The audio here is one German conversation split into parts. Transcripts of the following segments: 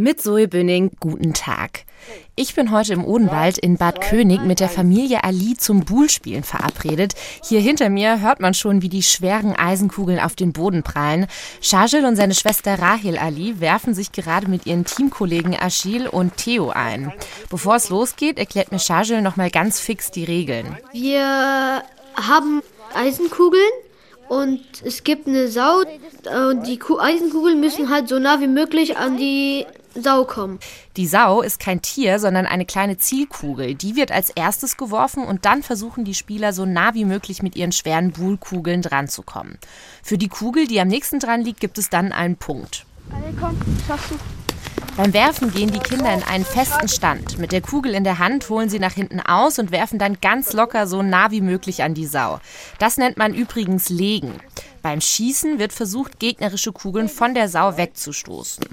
Mit Zoe Bünning, guten Tag. Ich bin heute im Odenwald in Bad König mit der Familie Ali zum Buhlspielen verabredet. Hier hinter mir hört man schon, wie die schweren Eisenkugeln auf den Boden prallen. Shajil und seine Schwester Rahil Ali werfen sich gerade mit ihren Teamkollegen Achil und Theo ein. Bevor es losgeht, erklärt mir Shajil nochmal ganz fix die Regeln. Wir haben Eisenkugeln und es gibt eine Sau und die Eisenkugeln müssen halt so nah wie möglich an die Sau kommen. Die Sau ist kein Tier, sondern eine kleine Zielkugel. Die wird als erstes geworfen und dann versuchen die Spieler so nah wie möglich mit ihren schweren Buhlkugeln dran zu kommen. Für die Kugel, die am nächsten dran liegt, gibt es dann einen Punkt. Alle komm, schaffst du. Beim Werfen gehen die Kinder in einen festen Stand. Mit der Kugel in der Hand holen sie nach hinten aus und werfen dann ganz locker so nah wie möglich an die Sau. Das nennt man übrigens Legen. Beim Schießen wird versucht, gegnerische Kugeln von der Sau wegzustoßen.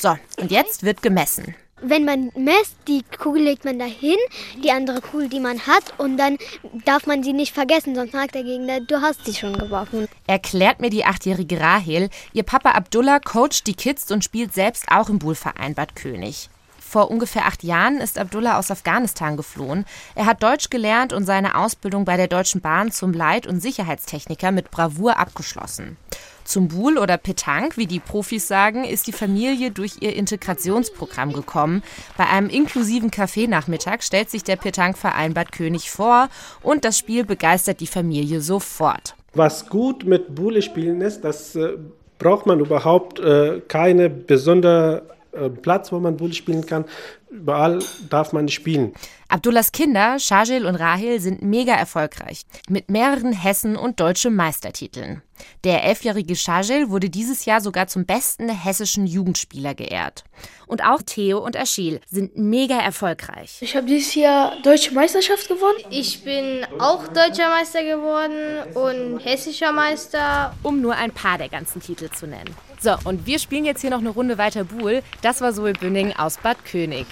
So, und jetzt wird gemessen. Wenn man messt, die Kugel legt man dahin, die andere Kugel, die man hat, und dann darf man sie nicht vergessen, sonst sagt der Gegner, du hast sie schon geworfen. Erklärt mir die achtjährige Rahel. Ihr Papa Abdullah coacht die Kids und spielt selbst auch im Buhlverein Bad König. Vor ungefähr acht Jahren ist Abdullah aus Afghanistan geflohen. Er hat Deutsch gelernt und seine Ausbildung bei der Deutschen Bahn zum Leit- und Sicherheitstechniker mit Bravour abgeschlossen. Zum Buhl oder Petanque, wie die Profis sagen, ist die Familie durch ihr Integrationsprogramm gekommen. Bei einem inklusiven Kaffeenachmittag stellt sich der Petanque-Verein Bad König vor und das Spiel begeistert die Familie sofort. Was gut mit Buhle spielen ist, das äh, braucht man überhaupt äh, keine besondere äh, Platz, wo man Bulle spielen kann. Überall darf man spielen. Abdullahs Kinder, Shajil und Rahil, sind mega erfolgreich. Mit mehreren Hessen- und deutschen Meistertiteln. Der elfjährige Shajil wurde dieses Jahr sogar zum besten hessischen Jugendspieler geehrt. Und auch Theo und Achille sind mega erfolgreich. Ich habe dieses Jahr Deutsche Meisterschaft gewonnen. Ich bin auch Deutscher Meister geworden und Hessischer Meister. Um nur ein paar der ganzen Titel zu nennen. So, und wir spielen jetzt hier noch eine Runde weiter Buhl. Das war Zoe Bünning aus Bad König.